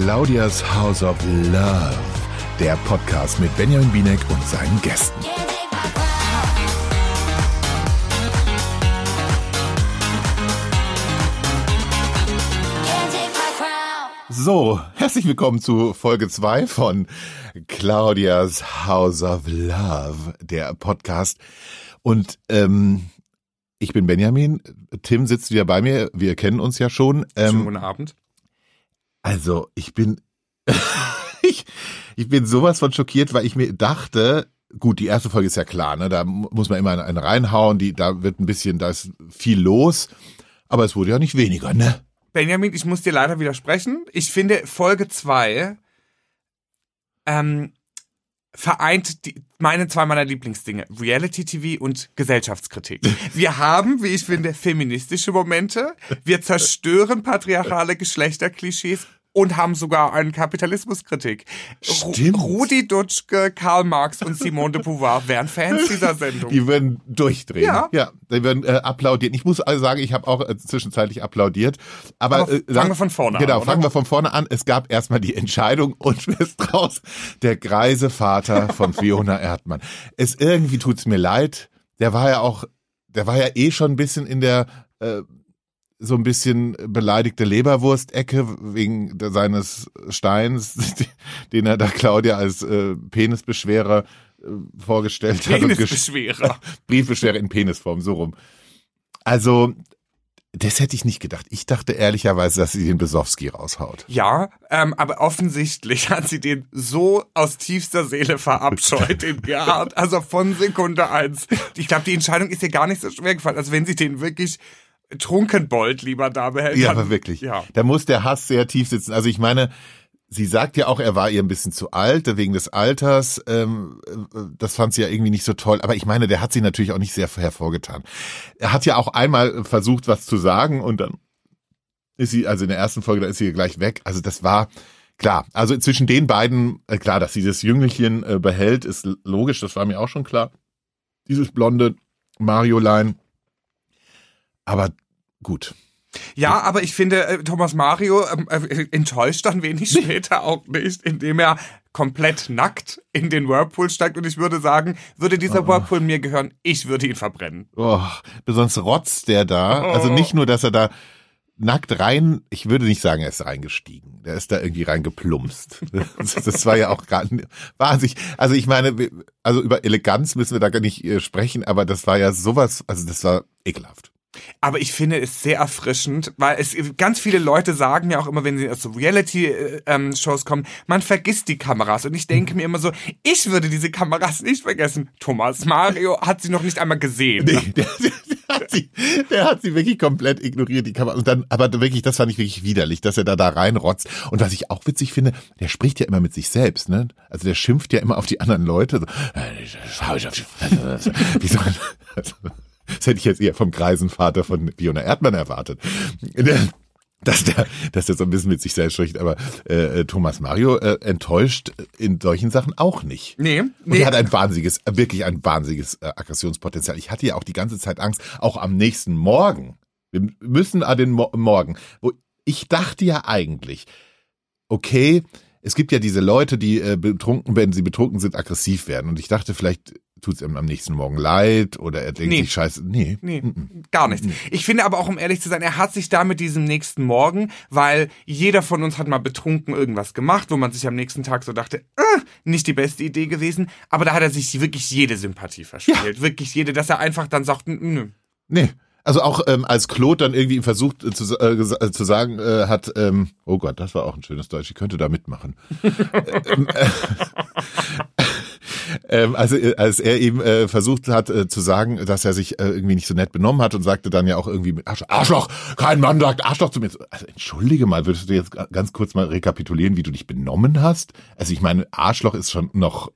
Claudias House of Love, der Podcast mit Benjamin Binek und seinen Gästen. So, herzlich willkommen zu Folge 2 von Claudias House of Love, der Podcast. Und ähm, ich bin Benjamin, Tim sitzt wieder bei mir, wir kennen uns ja schon. Ähm, Schönen guten Abend. Also, ich bin, ich, ich bin sowas von schockiert, weil ich mir dachte, gut, die erste Folge ist ja klar, ne, da muss man immer einen reinhauen, die, da wird ein bisschen, da ist viel los, aber es wurde ja nicht weniger, ne? Benjamin, ich muss dir leider widersprechen. Ich finde Folge zwei ähm, vereint die, meine zwei meiner Lieblingsdinge, Reality TV und Gesellschaftskritik. Wir haben, wie ich finde, feministische Momente. Wir zerstören patriarchale Geschlechterklischees und haben sogar eine Kapitalismuskritik. Stimmt. Rudi Dutschke, Karl Marx und Simone de Beauvoir wären Fans dieser Sendung. Die würden durchdrehen. Ja. ja die würden äh, applaudieren. Ich muss also sagen, ich habe auch äh, zwischenzeitlich applaudiert. Aber, Aber äh, fangen wir von vorne genau, an. Genau, fangen wir von vorne an. Es gab erstmal die Entscheidung und ist raus. Der greise Vater von Fiona Erdmann. Es irgendwie tut's mir leid. Der war ja auch, der war ja eh schon ein bisschen in der äh, so ein bisschen beleidigte Leberwurst-Ecke wegen seines Steins, den er da Claudia als äh, Penisbeschwerer äh, vorgestellt hat. Penisbeschwerer. Briefbeschwerer in Penisform, so rum. Also, das hätte ich nicht gedacht. Ich dachte ehrlicherweise, dass sie den Besowski raushaut. Ja, ähm, aber offensichtlich hat sie den so aus tiefster Seele verabscheut in Gerhard. Also von Sekunde eins. Ich glaube, die Entscheidung ist ihr gar nicht so schwer gefallen. Also wenn sie den wirklich Trunkenbold lieber da behält. Ja, aber wirklich. Ja. Da muss der Hass sehr tief sitzen. Also ich meine, sie sagt ja auch, er war ihr ein bisschen zu alt, wegen des Alters. Ähm, das fand sie ja irgendwie nicht so toll. Aber ich meine, der hat sie natürlich auch nicht sehr hervorgetan. Er hat ja auch einmal versucht, was zu sagen und dann ist sie, also in der ersten Folge, da ist sie gleich weg. Also das war, klar, also zwischen den beiden, äh, klar, dass sie das Jüngelchen äh, behält, ist logisch, das war mir auch schon klar. Dieses blonde Mario-Line aber gut. Ja, aber ich finde, äh, Thomas Mario ähm, äh, enttäuscht dann wenig später auch nicht, indem er komplett nackt in den Whirlpool steigt und ich würde sagen, würde dieser oh. Whirlpool mir gehören, ich würde ihn verbrennen. Oh, besonders rotzt der da. Oh. Also nicht nur, dass er da nackt rein, ich würde nicht sagen, er ist reingestiegen. Der ist da irgendwie reingeplumpst. Das, war ja auch gar nicht wahnsinnig. Also ich meine, also über Eleganz müssen wir da gar nicht äh, sprechen, aber das war ja sowas, also das war ekelhaft. Aber ich finde es sehr erfrischend, weil es ganz viele Leute sagen mir auch immer, wenn sie aus so Reality-Shows kommen, man vergisst die Kameras. Und ich denke mir immer so, ich würde diese Kameras nicht vergessen. Thomas Mario hat sie noch nicht einmal gesehen. Nee, der, der, hat sie, der hat sie wirklich komplett ignoriert, die Kamera. Und dann, aber wirklich, das fand ich wirklich widerlich, dass er da da reinrotzt. Und was ich auch witzig finde, der spricht ja immer mit sich selbst, ne? Also der schimpft ja immer auf die anderen Leute. So, wie soll, also, das hätte ich jetzt eher vom greisen Vater von Fiona Erdmann erwartet. Dass der, dass der so ein bisschen mit sich selbst spricht, aber äh, Thomas Mario äh, enttäuscht in solchen Sachen auch nicht. Nee, nee. Und er hat ein wahnsinniges, wirklich ein wahnsinniges äh, Aggressionspotenzial. Ich hatte ja auch die ganze Zeit Angst, auch am nächsten Morgen. Wir müssen an den Mo Morgen, wo ich dachte ja eigentlich, okay, es gibt ja diese Leute, die äh, betrunken, wenn sie betrunken sind, aggressiv werden. Und ich dachte, vielleicht tut es ihm am nächsten Morgen leid oder er denkt nee. sich scheiße. Nee. Nee, gar nichts. Ich finde aber auch, um ehrlich zu sein, er hat sich da mit diesem nächsten Morgen, weil jeder von uns hat mal betrunken irgendwas gemacht, wo man sich am nächsten Tag so dachte, äh, nicht die beste Idee gewesen. Aber da hat er sich wirklich jede Sympathie verspielt. Ja. Wirklich jede, dass er einfach dann sagt, nö. Nee. Also auch ähm, als Claude dann irgendwie versucht äh, zu, äh, äh, zu sagen äh, hat, ähm, oh Gott, das war auch ein schönes Deutsch, ich könnte da mitmachen. ähm, äh, ähm, also äh, als er eben äh, versucht hat äh, zu sagen, dass er sich äh, irgendwie nicht so nett benommen hat und sagte dann ja auch irgendwie Arschloch, kein Mann sagt Arschloch zu mir. Also entschuldige mal, würdest du jetzt ganz kurz mal rekapitulieren, wie du dich benommen hast? Also ich meine, Arschloch ist schon noch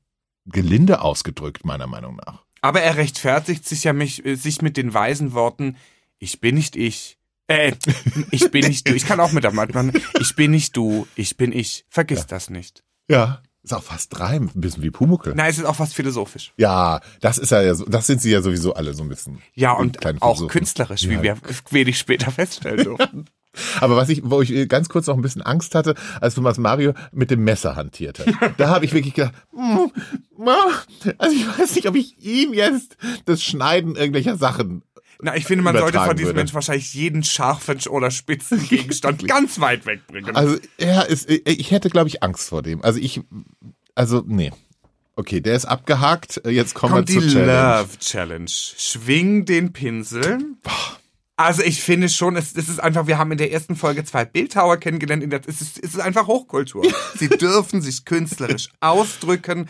gelinde ausgedrückt meiner Meinung nach. Aber er rechtfertigt sich ja mich, äh, sich mit den weisen Worten, ich bin nicht ich. Äh, ich bin nicht du. Ich kann auch mit der Mann. Ich bin nicht du, ich bin ich. Vergiss ja. das nicht. Ja. Ist auch fast reim, ein bisschen wie Pumuckel. Nein, es ist auch fast philosophisch. Ja, das ist ja so, das sind sie ja sowieso alle so ein bisschen. Ja, und auch künstlerisch, wie ja. wir wenig später feststellen durften. Aber was ich, wo ich äh, ganz kurz noch ein bisschen Angst hatte, als Thomas Mario mit dem Messer hantierte. da habe ich wirklich gedacht, mm, also ich weiß nicht, ob ich ihm jetzt das Schneiden irgendwelcher Sachen Na, ich finde, man sollte von diesem würde. Menschen wahrscheinlich jeden scharfen oder spitzen Gegenstand ganz weit wegbringen. Also er ist, ich hätte, glaube ich, Angst vor dem. Also ich, also nee. Okay, der ist abgehakt. Jetzt kommen Kommt wir die zur Challenge. Love Challenge. Schwing den Pinsel. Also ich finde schon, es, es ist einfach, wir haben in der ersten Folge zwei Bildhauer kennengelernt. Der, es, ist, es ist einfach Hochkultur. Sie dürfen sich künstlerisch ausdrücken.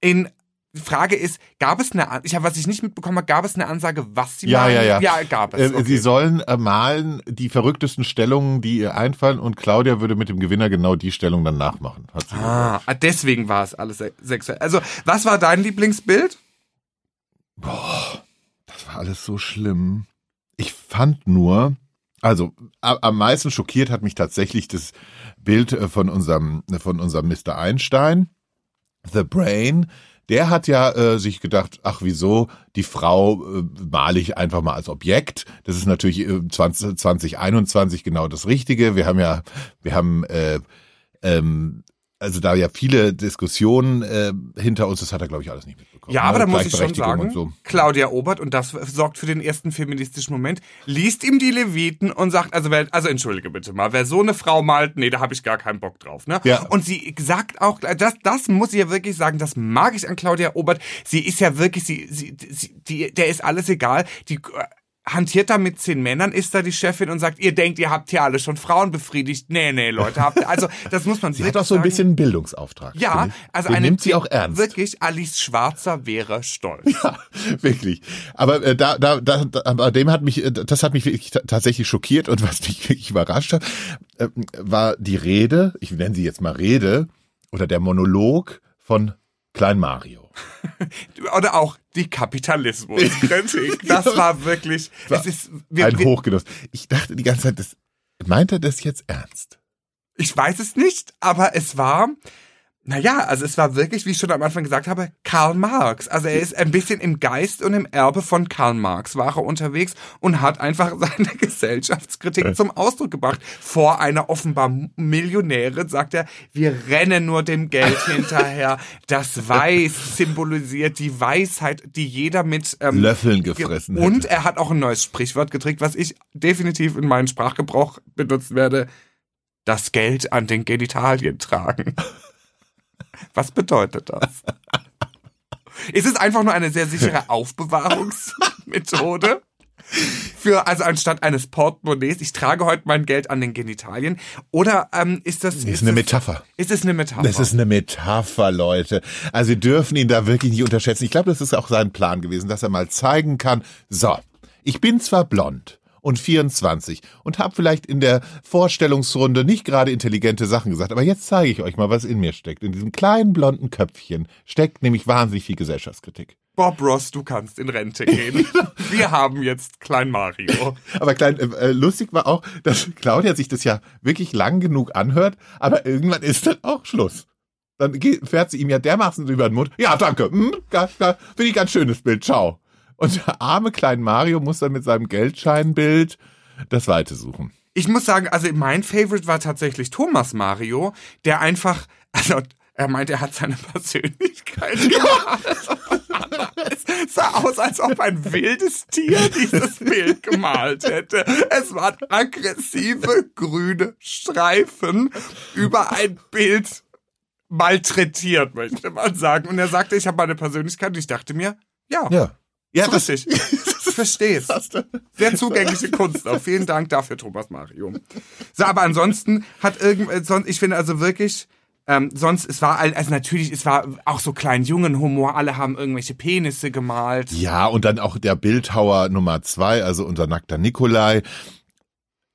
In die Frage ist, gab es eine, ich habe, was ich nicht mitbekommen habe, gab es eine Ansage, was sie Ja, malen? ja, ja. Ja, gab es. Äh, Okay. Sie sollen äh, malen die verrücktesten Stellungen, die ihr einfallen und Claudia würde mit dem Gewinner genau die Stellung dann nachmachen. Hat sie gesagt. Ah, ah, deswegen war es alles se- sexuell. Also, was war dein Lieblingsbild? Das war alles so schlimm. Ich fand nur, also am meisten schockiert hat mich tatsächlich das Bild äh, von unserem, von unserem Mr. Einstein, The Brain. Der hat ja äh, sich gedacht, ach wieso, die Frau äh, male ich einfach mal als Objekt. Das ist natürlich äh, 20, 2021 genau das Richtige. Wir haben ja, wir haben äh, ähm, also da ja viele Diskussionen äh, hinter uns, das hat er, glaube ich, alles nicht Ja, aber da muss ich schon sagen, so. Claudia Obert, und das sorgt für den ersten feministischen Moment, liest ihm die Leviten und sagt, also wer, also entschuldige bitte mal, wer so eine Frau malt, nee, da habe ich gar keinen Bock drauf. Ne? Ja. Und sie sagt auch, das, das muss ich ja wirklich sagen, das mag ich an Claudia Obert. Sie ist ja wirklich, sie, sie, sie die, der ist alles egal. Die hantiert da mit zehn Männern, ist da die Chefin und sagt, ihr denkt, ihr habt hier alle schon Frauen befriedigt. Nee, nee, Leute, habt, also das muss man Sie hat auch so ein bisschen einen Bildungsauftrag. Ja, also eine, nimmt sie auch ernst. Wirklich, Alice Schwarzer wäre stolz. Ja, wirklich. Aber äh, da, da, da, aber dem hat mich, äh, das hat mich wirklich ta- tatsächlich schockiert und was mich wirklich überrascht hat, äh, war die Rede, ich nenne sie jetzt mal Rede, oder der Monolog von Klein Mario. Oder auch die Kapitalismuskritik. Das war wirklich, es ist, wir, Ein Hochgenuss. Ich dachte die ganze Zeit, das, meint er das jetzt ernst? ich weiß es nicht, aber es war, naja, also es war wirklich, wie ich schon am Anfang gesagt habe, Karl Marx. Also er ist ein bisschen im Geist und im Erbe von Karl Marx war er unterwegs und hat einfach seine Gesellschaftskritik zum Ausdruck gebracht. Vor einer offenbar Millionärin sagt er, wir rennen nur dem Geld hinterher. Das Weiß symbolisiert die Weisheit, die jeder mit ähm, Löffeln gefressen Und hätte. er hat auch ein neues Sprichwort getriggert, was ich definitiv in meinen Sprachgebrauch benutzen werde. Das Geld an den Genitalien tragen. Was bedeutet das? Ist es einfach nur eine sehr sichere Aufbewahrungsmethode? Für, also anstatt eines Portemonnaies, ich trage heute mein Geld an den Genitalien. Oder ähm, ist das. Das ist ist eine es- Metapher. Ist es eine Metapher? Das ist eine Metapher, Leute. Also Sie dürfen ihn da wirklich nicht unterschätzen. Ich glaube, das ist auch sein Plan gewesen, dass er mal zeigen kann, so, ich bin zwar blond und 24 und habe vielleicht in der Vorstellungsrunde nicht gerade intelligente Sachen gesagt, aber jetzt zeige ich euch mal, was in mir steckt. In diesem kleinen blonden Köpfchen steckt nämlich wahnsinnig viel Gesellschaftskritik. Bob Ross, du kannst in Rente gehen. Wir haben jetzt Klein Mario. Aber klein, äh, lustig war auch, dass Claudia sich das ja wirklich lang genug anhört, aber irgendwann ist dann auch Schluss. Dann fährt sie ihm ja dermaßen über den Mund. Ja, danke. Hm, Finde ich ganz schönes Bild. Ciao. Und der arme kleine Mario muss dann mit seinem Geldscheinbild das Weite suchen. Ich muss sagen, also mein Favorite war tatsächlich Thomas Mario, der einfach, also er meint, er hat seine Persönlichkeit gemalt. Es sah aus, als ob ein wildes Tier dieses Bild gemalt hätte. Es waren aggressive grüne Streifen über ein Bild malträtiert, möchte man sagen. Und er sagte, ich habe meine Persönlichkeit. Und ich dachte mir, ja, Ja. Ja, ist richtig. Ich verstehe es. das, Sehr zugängliche Kunst. Auch vielen Dank dafür, Thomas Mario. So, aber ansonsten hat irgend, äh, sonst, ich finde also wirklich, ähm, sonst, es war, also natürlich, es war auch so klein jungen Humor, alle haben irgendwelche Penisse gemalt. Ja, und dann auch der Bildhauer Nummer zwei, also unser nackter Nikolai.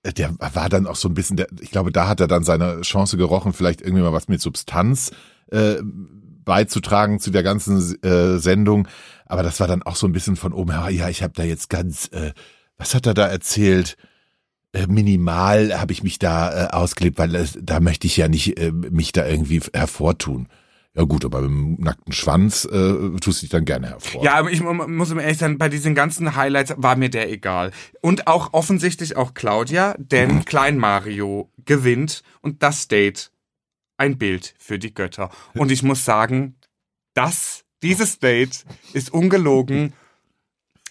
Äh, Der war dann auch so ein bisschen, der, ich glaube, da hat er dann seine Chance gerochen, vielleicht irgendwie mal was mit Substanz äh, beizutragen zu der ganzen äh, Sendung. Aber das war dann auch so ein bisschen von oben her, ja, ich habe da jetzt ganz, äh, was hat er da erzählt? Äh, minimal habe ich mich da äh, ausgelebt, weil es, da möchte ich ja nicht äh, mich da irgendwie hervortun. Ja gut, aber mit dem nackten Schwanz äh, tust du dich dann gerne hervor. Ja, aber ich mu- muss im ehrlich sein, bei diesen ganzen Highlights war mir der egal. Und auch offensichtlich auch Claudia, denn Klein Mario gewinnt und das Date ein Bild für die Götter. Und ich muss sagen, das, dieses Date ist ungelogen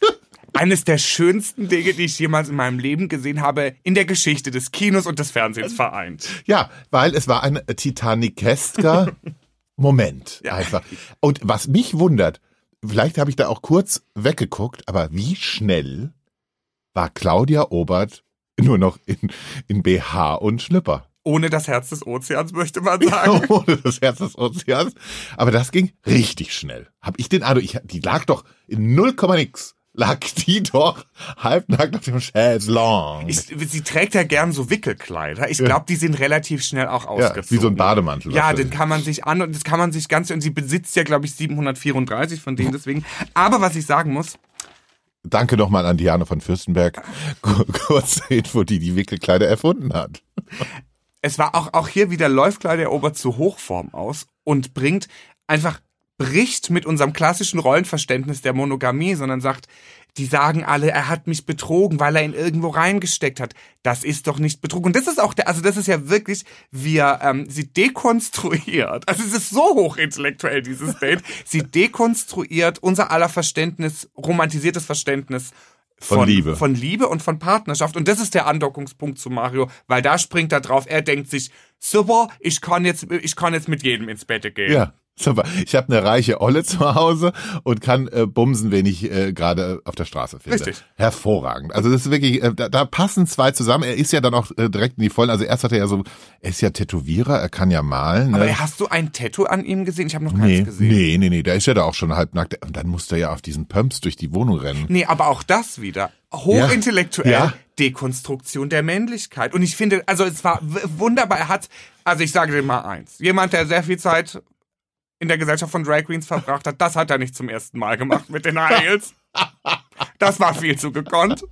eines der schönsten Dinge, die ich jemals in meinem Leben gesehen habe, in der Geschichte des Kinos und des Fernsehens vereint. Ja, weil es war ein Titanic-esker Moment Ja. einfach. Und was mich wundert, vielleicht habe ich da auch kurz weggeguckt, aber wie schnell war Claudia Obert nur noch in, in BH und Schlüpper? Ohne das Herz des Ozeans, möchte man sagen. Ohne das Herz des Ozeans. Aber das ging richtig schnell. Hab ich den Eindruck, ich, die lag doch in 0, nix. Lag die doch halbnackt auf dem. Ich, sie trägt ja gern so Wickelkleider. Ich glaube, die sind relativ schnell auch Ja, ausgezogen. wie so ein Bademantel. Ja, den kann man sich an und das kann man sich ganz und sie besitzt ja glaube ich 734 von denen deswegen. Aber was ich sagen muss, Danke nochmal an Diane von Fürstenberg. Kur- Kurze Info, die die Wickelkleider erfunden hat. Es war auch auch hier wieder läuft Claudia Erobert zu Hochform aus und bringt einfach bricht mit unserem klassischen Rollenverständnis der Monogamie, sondern sagt, die sagen alle, er hat mich betrogen, weil er ihn irgendwo reingesteckt hat. Das ist doch nicht Betrug. Und das ist auch der, also das ist ja wirklich, wie er ähm, sie dekonstruiert. Also es ist so hochintellektuell, dieses Date. Sie dekonstruiert unser aller Verständnis, romantisiertes Verständnis Von Liebe. Von Liebe und von Partnerschaft. Und das ist der Andockungspunkt zu Mario, weil da springt er drauf. Er denkt sich, super, ich kann jetzt, ich kann jetzt mit jedem ins Bett gehen. Ja, super. Ich habe eine reiche Olle zu Hause und kann äh, bumsen, wen ich äh, gerade auf der Straße finde. Richtig. Hervorragend. Also das ist wirklich, äh, da, da passen zwei zusammen. Er ist ja dann auch äh, direkt in die Vollen. Also erst hat er ja so, er ist ja Tätowierer, er kann ja malen. Ne? Aber hast du ein Tattoo an ihm gesehen? Ich habe noch keins nee, gesehen. nee, nee, nee, der ist ja da auch schon halbnackt. Und dann musste er ja auf diesen Pumps durch die Wohnung rennen. Nee, aber auch das wieder. Hochintellektuell. Ja. Dekonstruktion der Männlichkeit. Und ich finde, also es war wunderbar. Er hat, also ich sage dir mal eins. Jemand, der sehr viel Zeit in der Gesellschaft von Drag Queens verbracht hat, das hat er nicht zum ersten Mal gemacht mit den High Heels. Das war viel zu gekonnt.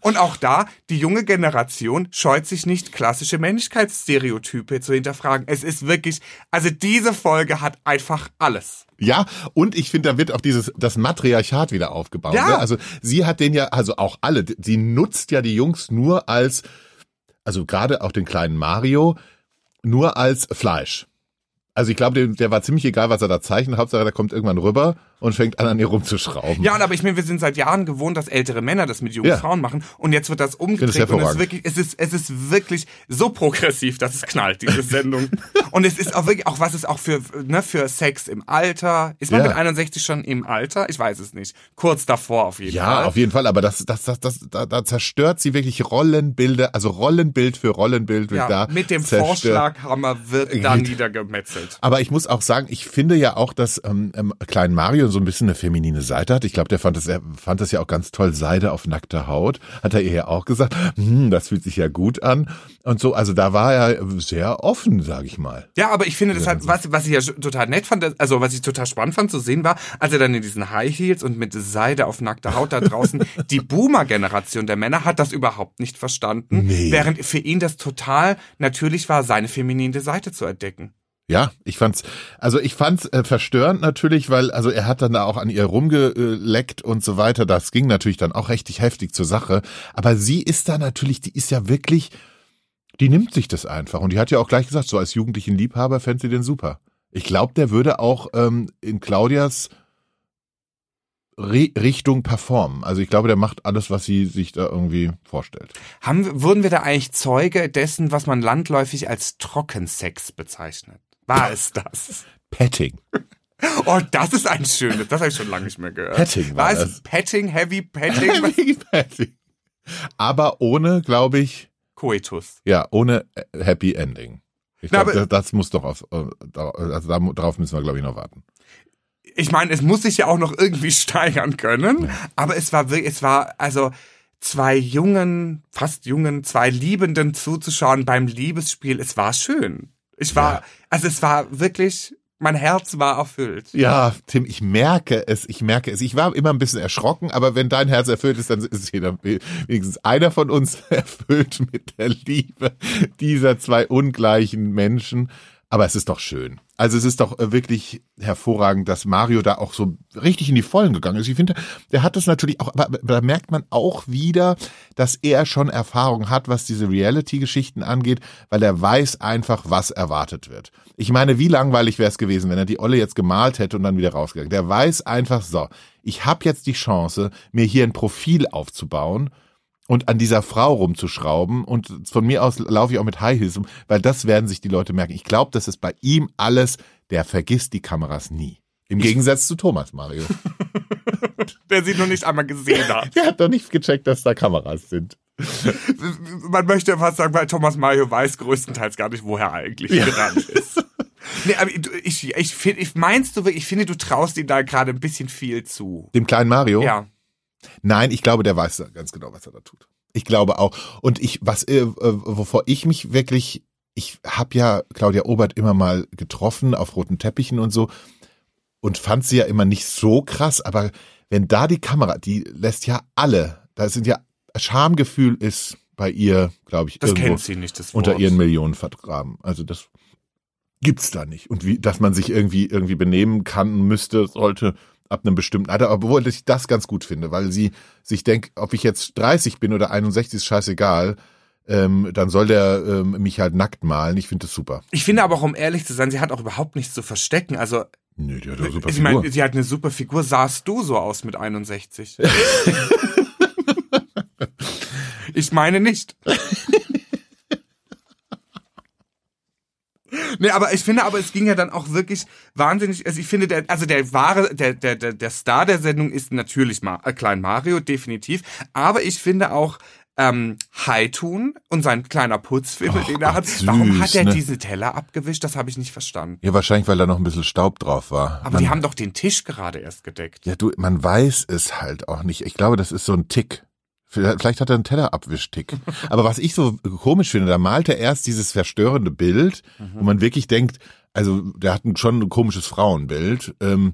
Und auch da, die junge Generation scheut sich nicht, klassische Männlichkeitsstereotype zu hinterfragen. Es ist wirklich, also diese Folge hat einfach alles. Ja, und ich finde, da wird auch dieses das Matriarchat wieder aufgebaut. Ja. Ne? Also sie hat den ja, also auch alle, sie nutzt ja die Jungs nur als, also gerade auch den kleinen Mario, nur als Fleisch. Also ich glaube, dem, der war ziemlich egal, was er da zeichnet. Hauptsache, der kommt irgendwann rüber und fängt an, an ihr rumzuschrauben. Ja, aber ich meine, wir sind seit Jahren gewohnt, dass ältere Männer das mit jungen Ja. Frauen machen. Und jetzt wird das umgedreht. Ich und es ist, wirklich, es, ist, es ist wirklich so progressiv, dass es knallt, diese Sendung. und es ist auch wirklich, auch was es auch für, ne, für Sex im Alter. Ist man Ja. mit 61 schon im Alter? Ich weiß es nicht. Kurz davor auf jeden Ja, Fall. auf jeden Fall, aber das, das, das, das, da, da zerstört sie wirklich Rollenbilder, also Rollenbild für Rollenbild wird ja, da mit dem zerstört. Vorschlaghammer wird da Geht. Niedergemetzelt. Aber ich muss auch sagen, ich finde ja auch, dass ähm, ähm, Klein Mario so ein bisschen eine feminine Seite hat. Ich glaube, der fand es, er fand es ja auch ganz toll, Seide auf nackter Haut. Hat er ihr ja auch gesagt, hm, das fühlt sich ja gut an. Und so, also da war er sehr offen, sage ich mal. Ja, aber ich finde, das hat, was, was ich ja total nett fand, also was ich total spannend fand zu sehen war, als er dann in diesen High Heels und mit Seide auf nackter Haut da draußen, die Boomer-Generation der Männer hat das überhaupt nicht verstanden, Nee. während für ihn das total natürlich war, seine feminine Seite zu entdecken. Ja, ich fand's, also ich fand's äh, verstörend natürlich, weil also er hat dann da auch an ihr rumgeleckt und so weiter. Das ging natürlich dann auch richtig heftig zur Sache. Aber sie ist da natürlich, die ist ja wirklich, die nimmt sich das einfach und die hat ja auch gleich gesagt, so als jugendlichen Liebhaber fände sie den super. Ich glaube, der würde auch ähm, in Claudias Re Richtung performen. Also ich glaube, der macht alles, was sie sich da irgendwie vorstellt. Haben, wurden wir da eigentlich Zeuge dessen, was man landläufig als Trockensex bezeichnet? War es das? Petting. Oh, das ist ein schönes, das habe ich schon lange nicht mehr gehört. Petting war war es das. Petting, Heavy Petting, Petting. Aber ohne, glaube ich, Coitus. Ja, ohne äh, Happy Ending. Ich glaube, das, das muss doch auf, äh, also da- darauf müssen wir, glaube ich, noch warten. ich meine, es muss sich ja auch noch irgendwie steigern können, aber es war wirklich, es war also zwei jungen, fast jungen, zwei Liebenden zuzuschauen beim Liebesspiel. Es war schön. Ich war, Ja. also es war wirklich, mein Herz war erfüllt. Ja, Tim, ich merke es, ich merke es. Ich war immer ein bisschen erschrocken, aber wenn dein Herz erfüllt ist, dann ist jeder, wenigstens einer von uns erfüllt mit der Liebe dieser zwei ungleichen Menschen. Aber es ist doch schön. Also es ist doch äh, wirklich hervorragend, dass Mario da auch so richtig in die Vollen gegangen ist. Ich finde, der hat das natürlich auch, aber da merkt man auch wieder, dass er schon Erfahrung hat, was diese Reality-Geschichten angeht, weil er weiß einfach, was erwartet wird. Ich meine, wie langweilig wäre es gewesen, wenn er die Olle jetzt gemalt hätte und dann wieder rausgegangen. Der weiß einfach so, ich habe jetzt die Chance, mir hier ein Profil aufzubauen und an dieser Frau rumzuschrauben und von mir aus laufe ich auch mit High Heels um, weil das werden sich die Leute merken. Ich glaube, das ist bei ihm alles, der vergisst die Kameras nie. Im Gegensatz zu Thomas Mario. der sie noch nicht einmal gesehen hat. Der hat doch nicht gecheckt, dass da Kameras sind. Man möchte fast sagen, weil Thomas Mario weiß größtenteils gar nicht, wo er eigentlich ja. gerannt ist. Nee, aber ich, ich, finde, ich meinst du, ich finde, du traust ihm da gerade ein bisschen viel zu. Dem kleinen Mario? Ja. Nein, ich glaube, der weiß ganz genau, was er da tut. Ich glaube auch. Und ich, was, äh, wovor ich mich wirklich, ich habe ja Claudia Obert immer mal getroffen auf roten Teppichen und so und fand sie ja immer nicht so krass, aber wenn da die Kamera, die lässt ja alle, da sind ja Schamgefühl ist bei ihr, glaube ich, das irgendwo kennt sie nicht, das Wort. unter ihren Millionen vergraben. Also das gibt's da nicht. Und wie, dass man sich irgendwie irgendwie benehmen kann, müsste, sollte, ab einem bestimmten Alter, obwohl ich das ganz gut finde, weil sie sich denkt, ob ich jetzt 30 bin oder 61, ist scheißegal. Ähm, dann soll der ähm, mich halt nackt malen. Ich finde das super. Ich finde aber auch, um ehrlich zu sein, sie hat auch überhaupt nichts zu verstecken. Also Nö, die hat eine super ich Figur. meine, sie hat eine super Figur. Sahst du so aus mit 61? ich meine nicht. Nee, aber ich finde, aber es ging ja dann auch wirklich wahnsinnig, also ich finde, der, also der wahre, der, der, der, der Star der Sendung ist natürlich Ma äh, Klein Mario, definitiv. Aber ich finde auch, ähm, Haitun und sein kleiner Putzfimmel, den er hat. Süß, Warum hat er ne? diese Teller abgewischt? Das habe ich nicht verstanden. Ja, wahrscheinlich, weil da noch ein bisschen Staub drauf war. Aber man, die haben doch den Tisch gerade erst gedeckt. Ja, du, man weiß es halt auch nicht. Ich glaube, das ist so ein Tick. Vielleicht hat er einen Tellerabwischtick. Aber was ich so komisch finde, da malt er erst dieses verstörende Bild, mhm. wo man wirklich denkt, also der hat schon ein komisches Frauenbild. Ähm,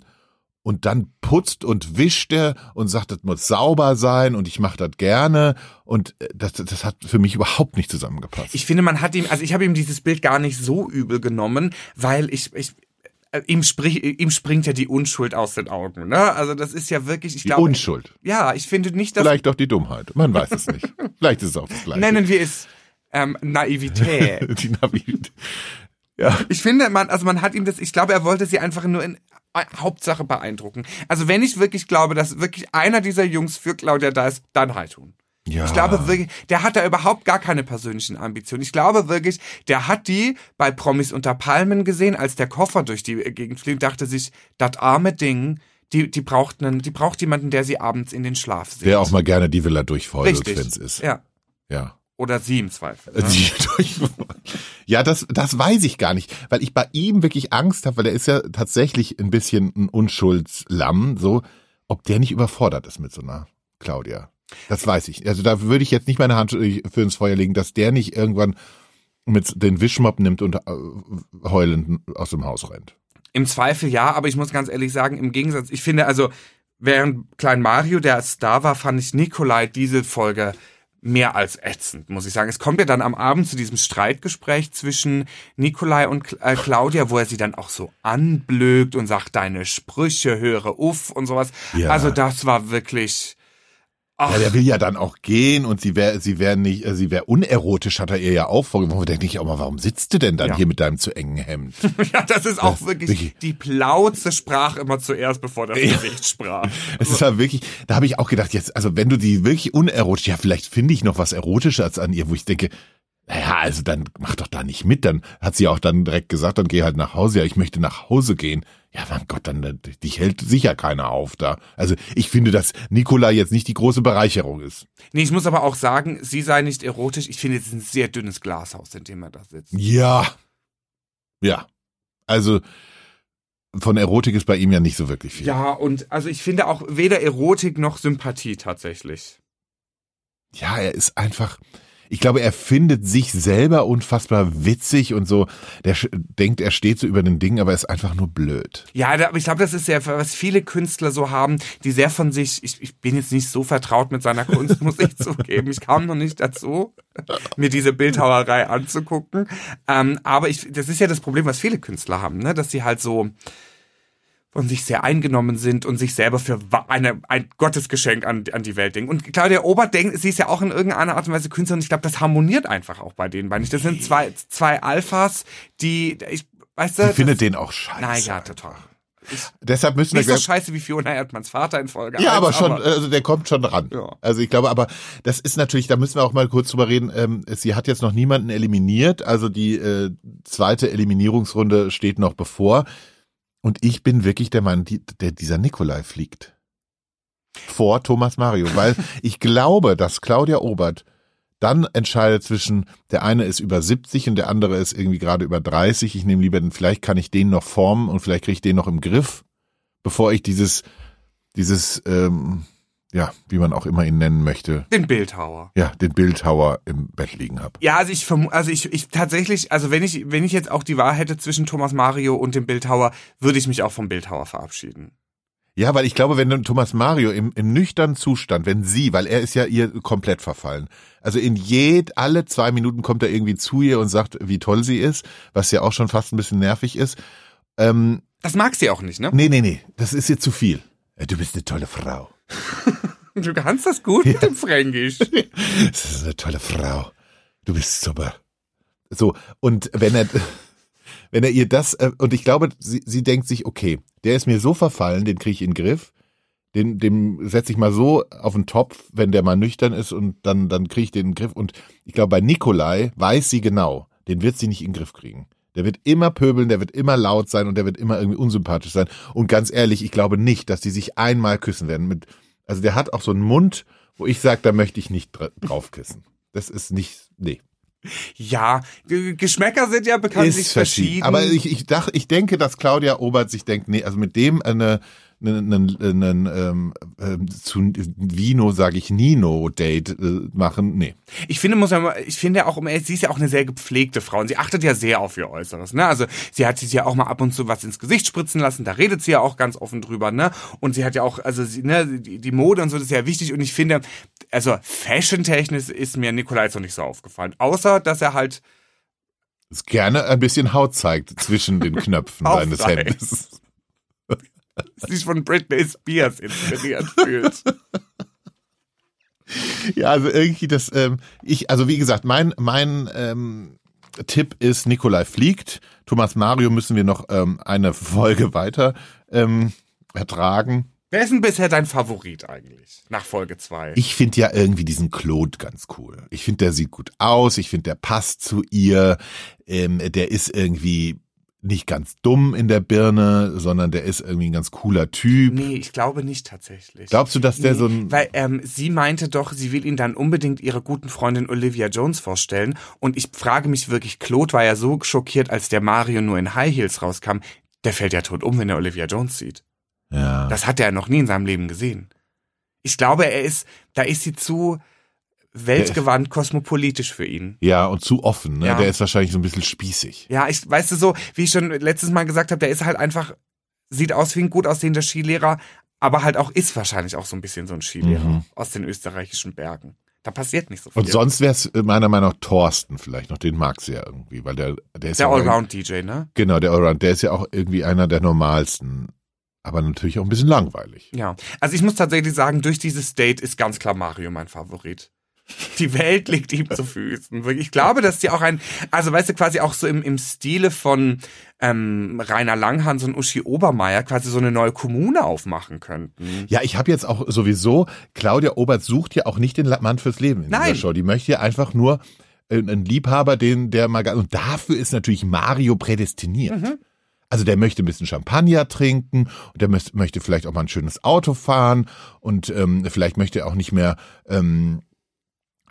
und dann putzt und wischt er und sagt, das muss sauber sein und ich mache das gerne. Und äh, das, das hat für mich überhaupt nicht zusammengepasst. Ich finde, man hat ihm, also ich habe ihm dieses Bild gar nicht so übel genommen, weil ich, ich, ihm, sprich, ihm springt ja die Unschuld aus den Augen. Ne? Also das ist ja wirklich, ich die glaube. Unschuld. Ja, ich finde nicht, dass. Vielleicht auch die Dummheit. Man weiß es nicht. Vielleicht ist es auch das Gleiche. Nennen wir es ähm, Naivität. die Naivität. Ja. Ich finde, man, also man hat ihm das, ich glaube, er wollte sie einfach nur in äh, Hauptsache beeindrucken. Also wenn ich wirklich glaube, dass wirklich einer dieser Jungs für Claudia da ist, dann halt tun. Ja. Ich glaube wirklich, der hat da überhaupt gar keine persönlichen Ambitionen. Ich glaube wirklich, der hat die bei Promis unter Palmen gesehen, als der Koffer durch die Gegend fliegt, dachte sich, das arme Ding, die, die braucht einen, die braucht jemanden, der sie abends in den Schlaf sieht. Der auch mal gerne die Villa durchfeuert, wenn es ist. Ja. Ja. Oder sie im Zweifel. Ne? ja, das, das weiß ich gar nicht, weil ich bei ihm wirklich Angst habe, weil er ist ja tatsächlich ein bisschen ein Unschuldslamm, so, ob der nicht überfordert ist mit so einer Claudia. Das weiß ich. Also da würde ich jetzt nicht meine Hand für ins Feuer legen, dass der nicht irgendwann mit den Wischmopp nimmt und äh, heulend aus dem Haus rennt. Im Zweifel ja, aber ich muss ganz ehrlich sagen, im Gegensatz, ich finde also, während Klein Mario der Star war, fand ich Nikolai diese Folge mehr als ätzend, muss ich sagen. Es kommt ja dann am Abend zu diesem Streitgespräch zwischen Nikolai und äh, Claudia, wo er sie dann auch so anblökt und sagt, deine Sprüche höre uff und sowas. Ja. Also das war wirklich Ach. Ja, der will ja dann auch gehen und sie wäre, sie wäre nicht, äh, sie wäre unerotisch, hat er ihr ja auch vorgeworfen. Da denke ich auch mal, warum sitzt du denn dann ja. hier mit deinem zu engen Hemd? ja, das ist auch das wirklich, wirklich, die Plauze sprach immer zuerst, bevor das Gesicht sprach. Es ist ja wirklich, da habe ich auch gedacht, jetzt, also wenn du die wirklich unerotisch, ja, vielleicht finde ich noch was Erotisches an ihr, wo ich denke, naja, also dann mach doch da nicht mit. Dann hat sie auch dann direkt gesagt, dann geh halt nach Hause. Ja, ich möchte nach Hause gehen. Ja, mein Gott, dann dich hält sicher keiner auf da. Also ich finde, dass Nikola jetzt nicht die große Bereicherung ist. Nee, ich muss aber auch sagen, sie sei nicht erotisch. Ich finde, es ist ein sehr dünnes Glashaus, in dem er da sitzt. Ja. Ja. Also von Erotik ist bei ihm ja nicht so wirklich viel. Ja, und also ich finde auch weder Erotik noch Sympathie tatsächlich. Ja, er ist einfach Ich glaube, er findet sich selber unfassbar witzig und so. Der denkt, er steht so über den Dingen, aber ist einfach nur blöd. Ja, aber ich glaube, das ist ja, was viele Künstler so haben, die sehr von sich, ich, ich bin jetzt nicht so vertraut mit seiner Kunst, muss ich zugeben. Ich kam noch nicht dazu, mir diese Bildhauerei anzugucken. Ähm, aber ich, das ist ja das Problem, was viele Künstler haben, ne? dass sie halt so von sich sehr eingenommen sind und sich selber für eine, ein Gottesgeschenk an, an die Welt denken. Und Claudia Obert denkt, sie ist ja auch in irgendeiner Art und Weise Künstlerin. Ich glaube, das harmoniert einfach auch bei denen beiden. Das sind zwei, zwei Alphas, die, ich, weißt du, Ich finde den auch scheiße. Nein, ja, total. Deshalb müssen wir Nicht so glaub- scheiße wie Fiona Erdmanns Vater in Folge Ja, 1, aber schon, also der kommt schon ran. Ja. Also ich glaube, aber das ist natürlich, da müssen wir auch mal kurz drüber reden. Ähm, sie hat jetzt noch niemanden eliminiert, also die äh, zweite Eliminierungsrunde steht noch bevor. Und ich bin wirklich der Mann, die, der dieser Nikolai fliegt. Vor Thomas Mario, weil ich glaube, dass Claudia Obert dann entscheidet zwischen, der eine ist über 70 und der andere ist irgendwie gerade über 30. Ich nehme lieber den, vielleicht kann ich den noch formen und vielleicht kriege ich den noch im Griff, bevor ich dieses, dieses, ähm, ja, wie man auch immer ihn nennen möchte, den Bildhauer. ja, den Bildhauer im Bett liegen habe. Ja, also ich also ich, ich tatsächlich, also wenn ich, wenn ich jetzt auch die Wahl hätte zwischen Thomas Mario und dem Bildhauer, würde ich mich auch vom Bildhauer verabschieden. Ja, weil ich glaube, wenn Thomas Mario im, im nüchternen Zustand, wenn sie, weil er ist ja ihr komplett verfallen, also in jed, alle zwei Minuten kommt er irgendwie zu ihr und sagt, wie toll sie ist, was ja auch schon fast ein bisschen nervig ist. Ähm, Das mag sie auch nicht, ne? nee, nee, nee, das ist ihr zu viel. Du bist eine tolle Frau. Du kannst das gut mit dem Fränkisch. Das ist eine tolle Frau. Du bist super. So, und wenn er, wenn er ihr das, äh, und ich glaube, sie, sie denkt sich, okay, der ist mir so verfallen, den kriege ich in den Griff, den, dem setze ich mal so auf den Topf, wenn der mal nüchtern ist und dann, dann kriege ich den in den Griff. Und ich glaube, bei Nikolai weiß sie genau, den wird sie nicht in den Griff kriegen. Der wird immer pöbeln, der wird immer laut sein und der wird immer irgendwie unsympathisch sein. Und ganz ehrlich, ich glaube nicht, dass die sich einmal küssen werden. Mit, also der hat auch so einen Mund, wo ich sage, da möchte ich nicht dra- drauf küssen. Das ist nicht, nee. Ja, Geschmäcker sind ja bekanntlich verschieden. Aber ich, ich, dach, ich denke, dass Claudia Obert sich denkt, nee, also mit dem eine, eine, eine, eine ähm, ähm, zu Vino, sage ich, Nino-Date äh, machen, nee. Ich finde, muss man, mal- ich finde auch, um sie ist ja auch eine sehr gepflegte Frau und sie achtet ja sehr auf ihr Äußeres, ne? Also sie hat sich ja auch mal ab und zu was ins Gesicht spritzen lassen, da redet sie ja auch ganz offen drüber, ne? Und sie hat ja auch, also sie, ne, die, die Mode und so, das ist ja wichtig und ich finde, also fashion-technisch ist mir Nikolai jetzt noch nicht so aufgefallen. Außer, dass er halt, gerne ein bisschen Haut zeigt zwischen den Knöpfen seines. Hemdes. sich von Britney Spears inspiriert fühlt. Ja, also irgendwie das, ähm, ich, also wie gesagt, mein, mein ähm, Tipp ist, Nikolai fliegt. Thomas Mario müssen wir noch ähm, eine Folge weiter ähm, ertragen. Wer ist denn bisher dein Favorit eigentlich? Nach Folge 2. Ich finde ja irgendwie diesen Claude ganz cool. Ich finde, der sieht gut aus. Ich finde, der passt zu ihr. Ähm, der ist irgendwie nicht ganz dumm in der Birne, sondern der ist irgendwie ein ganz cooler Typ. Nee, ich glaube nicht tatsächlich. Glaubst du, dass der Nee, so ein... Weil ähm, sie meinte doch, sie will ihn dann unbedingt ihrer guten Freundin Olivia Jones vorstellen. Und ich frage mich wirklich, Claude war ja so schockiert, als der Mario nur in High Heels rauskam. Der fällt ja tot um, wenn er Olivia Jones sieht. ja. Das hat er noch nie in seinem Leben gesehen. Ich glaube, er ist, da ist sie zu weltgewandt, kosmopolitisch für ihn. ja, und zu offen. Ne? Ja. Der ist wahrscheinlich so ein bisschen spießig. Ja, ich, weißt du so, wie ich schon letztes Mal gesagt habe, der ist halt einfach, sieht aus wie ein gut aussehender Skilehrer, aber halt auch ist wahrscheinlich auch so ein bisschen so ein Skilehrer Mhm. aus den österreichischen Bergen. Da passiert nicht so viel. Und sonst wäre es meiner Meinung nach Thorsten vielleicht noch. Den mag sie ja irgendwie, weil der, der ist der ja auch- Allround-DJ, ne? Genau, der Allround. Der ist ja auch irgendwie einer der normalsten. Aber natürlich auch ein bisschen langweilig. Ja. Also ich muss tatsächlich sagen, durch dieses Date ist ganz klar Mario mein Favorit. Die Welt liegt ihm zu Füßen. Ich glaube, dass die auch ein, also weißt du, quasi auch so im, im Stile von ähm, Rainer Langhans und Uschi Obermeier quasi so eine neue Kommune aufmachen könnten. Ja, ich habe jetzt auch sowieso, Claudia Obert sucht ja auch nicht den Mann fürs Leben in Nein. dieser Show. Die möchte ja einfach nur äh, einen Liebhaber, den der mal und dafür ist natürlich Mario prädestiniert. Mhm. Also der möchte ein bisschen Champagner trinken und der möchte, möchte vielleicht auch mal ein schönes Auto fahren und ähm, vielleicht möchte er auch nicht mehr ähm,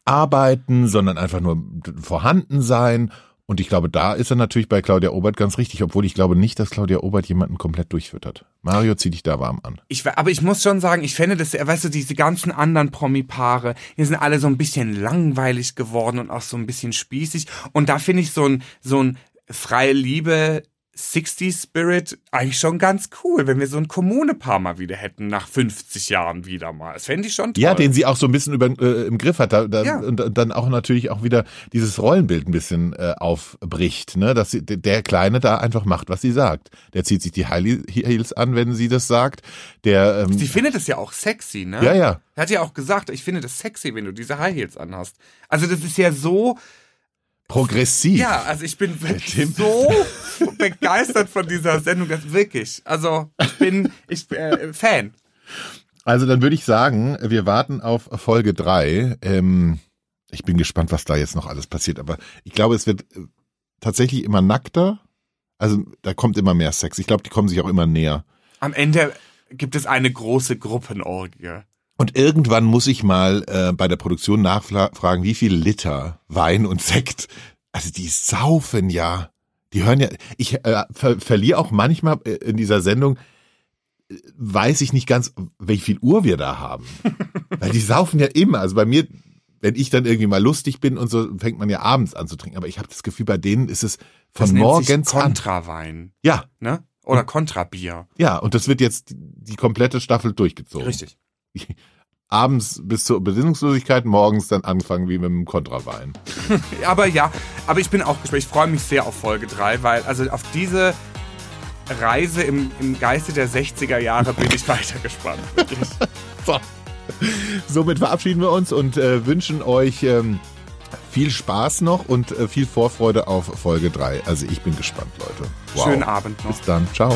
arbeiten, sondern einfach nur vorhanden sein Und ich glaube, da ist er natürlich bei Claudia Obert ganz richtig, obwohl ich glaube nicht, dass Claudia Obert jemanden komplett durchfüttert. Mario, zieh dich da warm an. Ich, aber ich muss schon sagen, ich fände das, weißt du, diese ganzen anderen Promi-Paare, die sind alle so ein bisschen langweilig geworden und auch so ein bisschen spießig. Und da finde ich so ein, so ein freie Liebe 60s Spirit eigentlich schon ganz cool, wenn wir so ein Kommunepaar mal wieder hätten, nach 50 Jahren wieder mal. Das fände ich schon toll. Ja, den sie auch so ein bisschen über, äh, im Griff hat. Da, da, Ja. Und dann auch natürlich auch wieder dieses Rollenbild ein bisschen äh, aufbricht, ne? Dass sie, der Kleine da einfach macht, was sie sagt. Der zieht sich die High Heels an, wenn sie das sagt. Der ähm, Sie findet es ja auch sexy, ne? Ja, ja. Er hat ja auch gesagt, ich finde das sexy, wenn du diese High Heels anhast. Also das ist ja so, progressiv. ja, also ich bin wirklich so begeistert von dieser Sendung, das wirklich. Also ich bin, ich bin äh, Fan. Also dann würde ich sagen, wir warten auf Folge drei. Ähm, ich bin gespannt, was da jetzt noch alles passiert. Aber ich glaube, es wird äh, tatsächlich immer nackter. Also da kommt immer mehr Sex. Ich glaube, die kommen sich auch immer näher. Am Ende gibt es eine große Gruppenorgie. Und irgendwann muss ich mal äh, bei der Produktion nachfragen, wie viel Liter Wein und Sekt. Also die saufen ja. Die hören ja. Ich äh, ver verliere auch manchmal äh, in dieser Sendung, äh, weiß ich nicht ganz, wie viel Uhr wir da haben. Weil die saufen ja immer. Also bei mir, wenn ich dann irgendwie mal lustig bin und so, fängt man ja abends an zu trinken. Aber ich habe das Gefühl, bei denen ist es Das von nennt morgens sich an. Kontrawein, Ja, ne? Oder Kontrabier. ja. Und das wird jetzt die, die komplette Staffel durchgezogen. Richtig. Abends bis zur Besinnungslosigkeit, morgens dann anfangen wie mit dem Kontrawein. Aber ja, aber ich bin auch gespannt. Ich freue mich sehr auf Folge 3, weil also auf diese Reise im, im Geiste der 60er Jahre bin ich weiter gespannt. So. Somit verabschieden wir uns und äh, wünschen euch ähm, viel Spaß noch und äh, viel Vorfreude auf Folge 3. Also ich bin gespannt, Leute. Wow. Schönen Abend noch. Bis dann. Ciao.